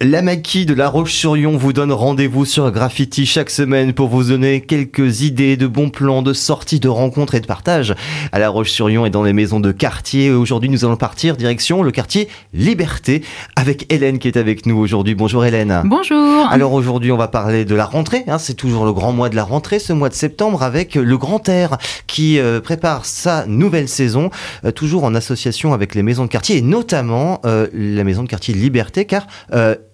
La maquille de La Roche-sur-Yon vous donne rendez-vous sur Graffiti chaque semaine pour vous donner quelques idées de bons plans, de sorties, de rencontres et de partage à La Roche-sur-Yon et dans les maisons de quartier. Aujourd'hui, nous allons partir direction le quartier Liberté avec Hélène qui est avec nous aujourd'hui. Bonjour Hélène. Bonjour. Alors aujourd'hui, on va parler de la rentrée. Hein. C'est toujours le grand mois de la rentrée, ce mois de septembre, avec le Grand Air qui euh, prépare sa nouvelle saison, euh, toujours en association avec les maisons de quartier et notamment euh, la maison de quartier Liberté, car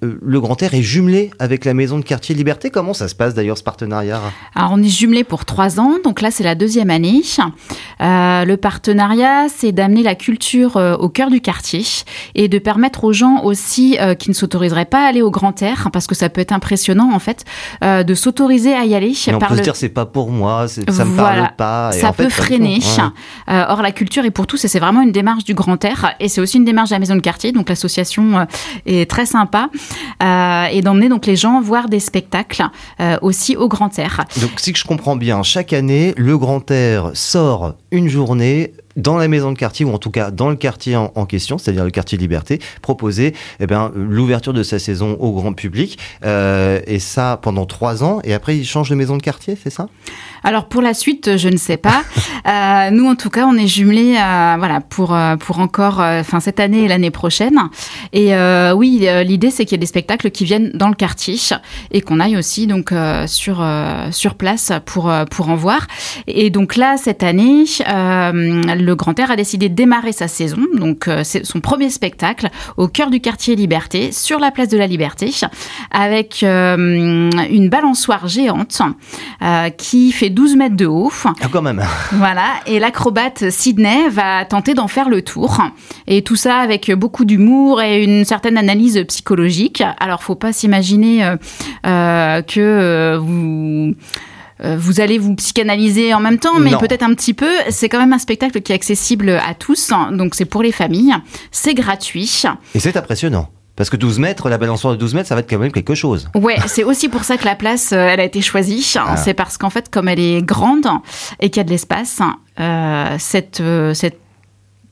euh, le Grand Air est jumelé avec la maison de quartier Liberté. Comment ça se passe d'ailleurs ce partenariat Alors on est jumelé pour trois ans, donc là c'est la deuxième année. Euh, le partenariat, c'est d'amener la culture euh, au cœur du quartier et de permettre aux gens aussi qui ne s'autoriseraient pas à aller au Grand Air, parce que ça peut être impressionnant en fait, de s'autoriser à y aller. on peut se dire c'est pas pour moi, ça me parle pas. ça peut freiner. or la culture est pour tous et c'est vraiment une démarche du Grand Air et c'est aussi une démarche de la maison de quartier, donc l'association est très sympa. Euh, et d'emmener donc les gens voir des spectacles euh, aussi au Grand Air. Donc si je comprends bien, chaque année, le Grand Air sort une journée dans la maison de quartier, ou en tout cas dans le quartier en, question, c'est-à-dire le quartier Liberté, proposer eh ben, l'ouverture de sa saison au grand public. Euh, et ça pendant trois ans. Et après, il change de maison de quartier, c'est ça? Alors pour la suite, je ne sais pas. euh, nous, en tout cas, on est jumelés euh, voilà, pour, pour encore enfin cette année et l'année prochaine. Et oui, l'idée, c'est qu'il y ait des spectacles qui viennent dans le quartier et qu'on aille aussi donc sur, sur place pour, pour en voir. Et donc là, cette année, le Grand Air a décidé de démarrer sa saison, donc euh, c'est son premier spectacle au cœur du quartier Liberté, sur la place de la Liberté, avec euh, une balançoire géante euh, qui fait 12 mètres de haut. Ah, quand même. Voilà, et l'acrobate Sydney va tenter d'en faire le tour. Et tout ça avec beaucoup d'humour et une certaine analyse psychologique. Alors, faut pas s'imaginer que vous euh, vous allez vous psychanalyser en même temps, mais peut-être un petit peu. C'est quand même un spectacle qui est accessible à tous, donc c'est pour les familles, c'est gratuit. Et c'est impressionnant. Parce que 12 mètres, la balançoire de 12 mètres, ça va être quand même quelque chose. Ouais, c'est aussi pour ça que la place, euh, elle a été choisie. Ah. C'est parce qu'en fait, comme elle est grande et qu'il y a de l'espace, euh, cette, cette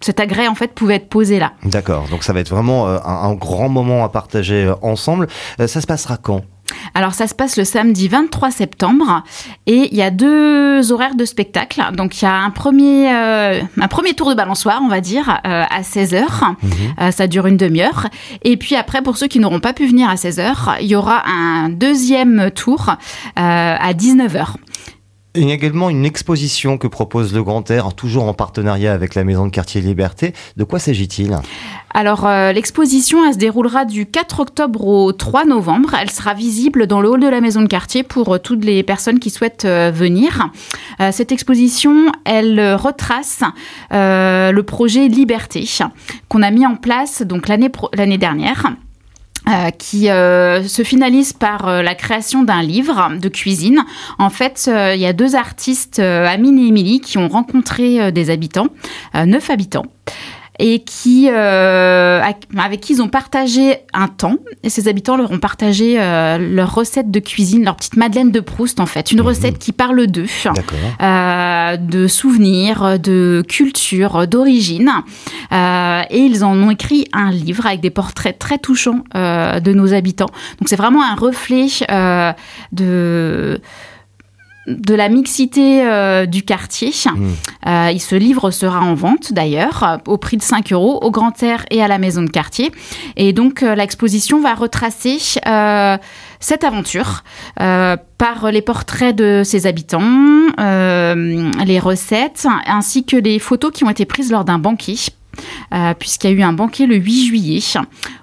cet agrès en fait pouvait être posé là. D'accord, donc ça va être vraiment un, un, grand moment à partager ensemble. ça se passera quand? Alors ça se passe le samedi 23 septembre et il y a deux horaires de spectacle. Donc il y a un premier, euh, un premier tour de balançoire, on va dire, euh, à 16h. Mhm. Euh, ça dure une demi-heure. Et puis après, pour ceux qui n'auront pas pu venir à 16h, il y aura un deuxième tour à 19h. Il y a également une exposition que propose le Grand Air, toujours en partenariat avec la Maison de Quartier Liberté. De quoi s'agit-il? Alors, euh, l'exposition, elle se déroulera du 4 octobre au 3 novembre. Elle sera visible dans le hall de la Maison de Quartier pour euh, toutes les personnes qui souhaitent euh, venir. cette exposition, elle retrace le projet Liberté qu'on a mis en place l'année dernière. Euh, qui euh, se finalise par euh, la création d'un livre de cuisine. En fait, il y a deux artistes, Amine et Émilie, qui ont rencontré des habitants, neuf habitants et qui, euh, avec qui ils ont partagé un temps. Et ces habitants leur ont partagé euh, leur recette de cuisine, leur petite Madeleine de Proust en fait, une mhm. recette qui parle d'eux, euh, de souvenirs, de culture, d'origine. Euh, et ils en ont écrit un livre avec des portraits très touchants euh, de nos habitants. Donc c'est vraiment un reflet de de la mixité euh, du quartier. Mmh. Euh, ce livre sera en vente d'ailleurs au prix de 5 euros au Grand Air et à la maison de quartier. Et donc euh, l'exposition va retracer cette aventure par les portraits de ses habitants, les recettes ainsi que les photos qui ont été prises lors d'un banquet. puisqu'il y a eu un banquet le 8 juillet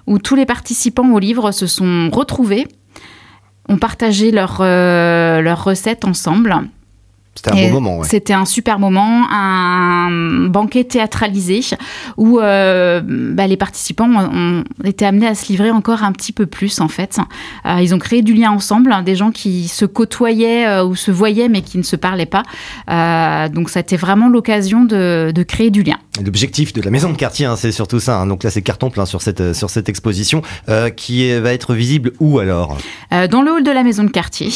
où tous les participants au livre se sont retrouvés ont partagé leurs euh, leur recettes ensemble. C'était un bon moment. C'était un super moment, un banquet théâtralisé où euh, bah, les participants ont, été amenés à se livrer encore un petit peu plus en fait. Euh, ils ont créé du lien ensemble, hein, des gens qui se côtoyaient euh, ou se voyaient mais qui ne se parlaient pas. donc ça a été vraiment l'occasion de, de, créer du lien. L'objectif de la maison de quartier, hein, c'est surtout ça. Hein. Donc là, c'est carton plein sur cette, sur cette exposition qui va être visible où alors? Dans le hall de la maison de quartier,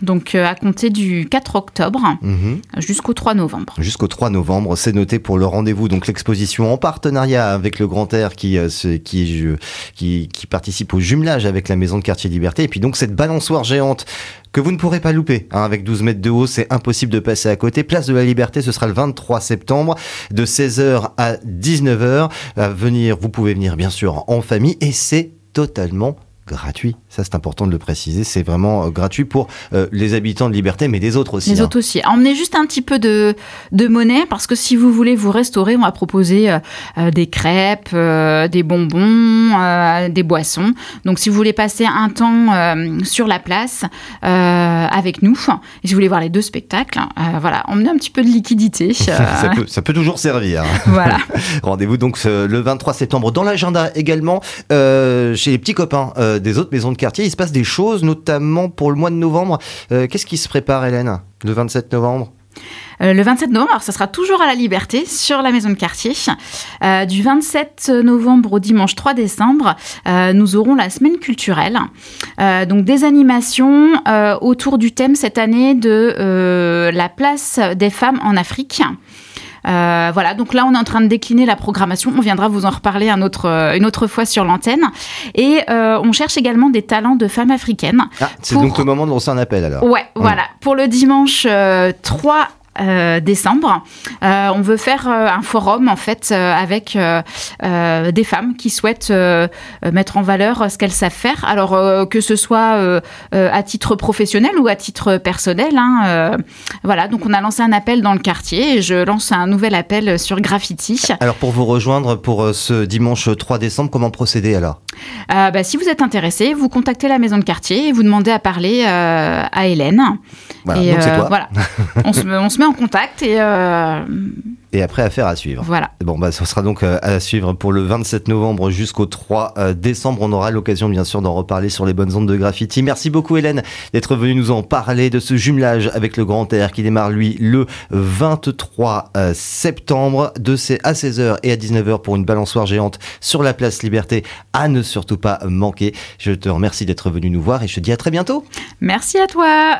donc à compter du 4 octobre. Mhm. jusqu'au 3 novembre. Jusqu'au 3 novembre, c'est noté pour le rendez-vous. Donc l'exposition en partenariat avec le Grand Air qui, euh, qui, qui, qui participe au jumelage avec la Maison de Quartier Liberté. Et puis donc cette balançoire géante que vous ne pourrez pas louper. Hein, avec 12 mètres de haut, c'est impossible de passer à côté. Place de la Liberté, ce sera le 23 septembre de 16h à 19h. À venir, vous pouvez venir bien sûr en famille et c'est totalement gratuit. Ça, c'est important de le préciser. C'est vraiment euh, gratuit pour euh, les habitants de Liberté, mais des autres aussi. Les hein. autres aussi. Emmenez juste un petit peu de, de monnaie, parce que si vous voulez vous restaurer, on va proposer euh, des crêpes, des bonbons, des boissons. Donc, si vous voulez passer un temps sur la place avec nous, et si vous voulez voir les deux spectacles, voilà, emmenez un petit peu de liquidité. ça, peut, ça, peut, toujours servir. Voilà. Rendez-vous donc le 23 septembre dans l'agenda également chez les petits copains des autres maisons de quartier. Il se passe des choses, notamment pour le mois de novembre. Euh, qu'est-ce qui se prépare, Hélène, le 27 novembre? Euh, le 27 novembre, alors ça sera toujours à la Liberté sur la maison de quartier. Euh, du 27 novembre au dimanche 3 décembre, nous aurons la semaine culturelle. donc des animations autour du thème cette année de la place des femmes en Afrique. Euh, voilà, donc là, on est en train de décliner la programmation. On viendra vous en reparler un autre, euh, une autre fois sur l'antenne. Et euh, on cherche également des talents de femmes africaines. Ah, c'est donc le moment de lancer un appel alors. Ouais, voilà. Pour le dimanche 3 euh, décembre. Euh, on veut faire euh, un forum en fait avec des femmes qui souhaitent mettre en valeur ce qu'elles savent faire. Alors que ce soit à titre professionnel ou à titre personnel. Hein, voilà, donc on a lancé un appel dans le quartier et je lance un nouvel appel sur Graffiti. Alors pour vous rejoindre pour ce dimanche 3 décembre, comment procéder alors? Bah, Si vous êtes intéressé, vous contactez la maison de quartier et vous demandez à parler à Hélène. Voilà, et, donc toi. voilà. on, se, on se met en contact et. Euh, et après, affaire à suivre. Voilà. Bon, bah, ce sera donc euh, à suivre pour le 27 novembre jusqu'au 3 euh, décembre. On aura l'occasion, bien sûr, d'en reparler sur les bonnes ondes de graffiti. Merci beaucoup, Hélène, d'être venue nous en parler de ce jumelage avec le Grand Air qui démarre, lui, le 23 septembre, de à 16h et à 19h pour une balançoire géante sur la place Liberté. À ne surtout pas manquer. Je te remercie d'être venu nous voir et je te dis à très bientôt. Merci à toi.